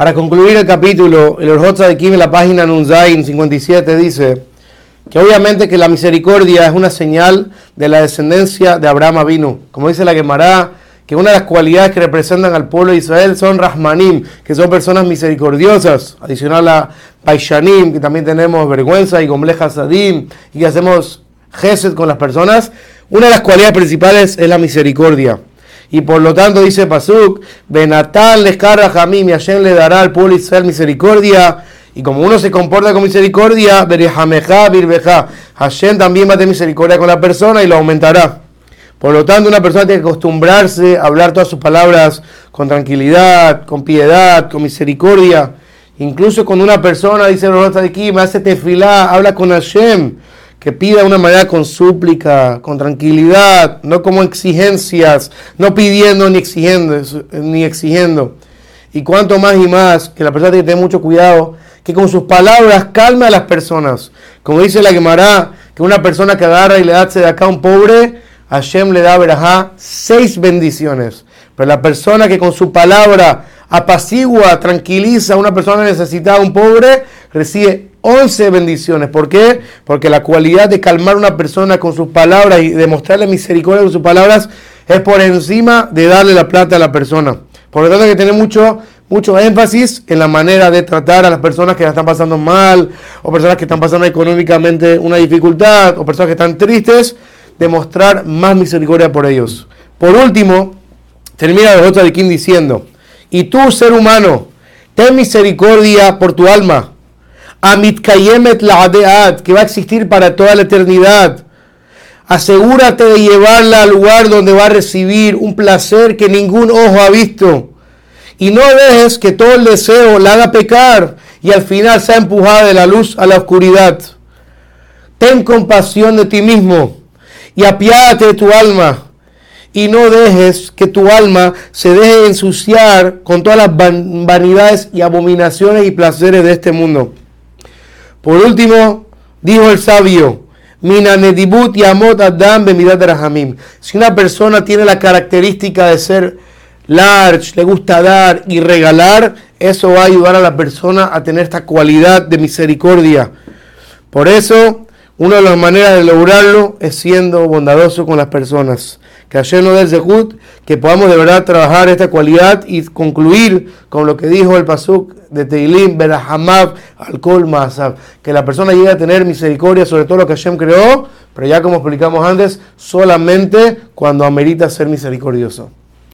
Para concluir el capítulo, el Orjotza de Kim en la página Nunzain 57 dice que obviamente que la misericordia es una señal de la descendencia de Abraham vino. Como dice la Gemara, que una de las cualidades que representan al pueblo de Israel son Rahmanim, que son personas misericordiosas. Adicional a Paishanim, que también tenemos vergüenza, y Gomleja Sadim, y que hacemos gesed con las personas. Una de las cualidades principales es la misericordia. Y por lo tanto dice Pasuk, Benatán les carga Jamim y Hashem le dará al pueblo Israel misericordia. Y como uno se comporta con misericordia, Hashem también va a tener misericordia con la persona y lo aumentará. Por lo tanto, una persona tiene que acostumbrarse a hablar todas sus palabras con tranquilidad, con piedad, con misericordia. Incluso cuando una persona dice, de aquí, me hace tefilá, habla con Hashem que pida de una manera con súplica, con tranquilidad, no como exigencias, no pidiendo ni exigiendo, ni exigiendo. Y cuanto más y más, que la persona tiene que tener mucho cuidado, que con sus palabras calme a las personas. Como dice la Gemara, que una persona que agarra y le da de acá a un pobre, Hashem le da verajá seis bendiciones. Pero la persona que con su palabra apacigua, tranquiliza a una persona necesitada, un pobre, recibe 11 bendiciones. ¿Por qué? Porque la cualidad de calmar a una persona con sus palabras y demostrarle misericordia con sus palabras es por encima de darle la plata a la persona. Por lo tanto, hay que tener mucho, mucho énfasis en la manera de tratar a las personas que la están pasando mal, o personas que están pasando económicamente una dificultad, o personas que están tristes, demostrar más misericordia por ellos. Por último, termina el otro de Kim diciendo, y tú, ser humano, ten misericordia por tu alma Amit Kayemet La'adeat, que va a existir para toda la eternidad. Asegúrate de llevarla al lugar donde va a recibir un placer que ningún ojo ha visto. Y no dejes que todo el deseo la haga pecar y al final sea empujada de la luz a la oscuridad. Ten compasión de ti mismo y apiádate de tu alma. Y no dejes que tu alma se deje ensuciar con todas las vanidades y abominaciones y placeres de este mundo. Por último, dijo el sabio. Si una persona tiene la característica de ser large, le gusta dar y regalar, eso va a ayudar a la persona a tener esta cualidad de misericordia. Por eso, una de las maneras de lograrlo es siendo bondadoso con las personas. Que ayer no dé el que podamos de verdad trabajar esta cualidad y concluir con lo que dijo el Pasuk de Teilim, Berahamav, Alcohol Masab. Que la persona llegue a tener misericordia sobre todo lo que Hashem creó, pero ya como explicamos antes, solamente cuando amerita ser misericordioso.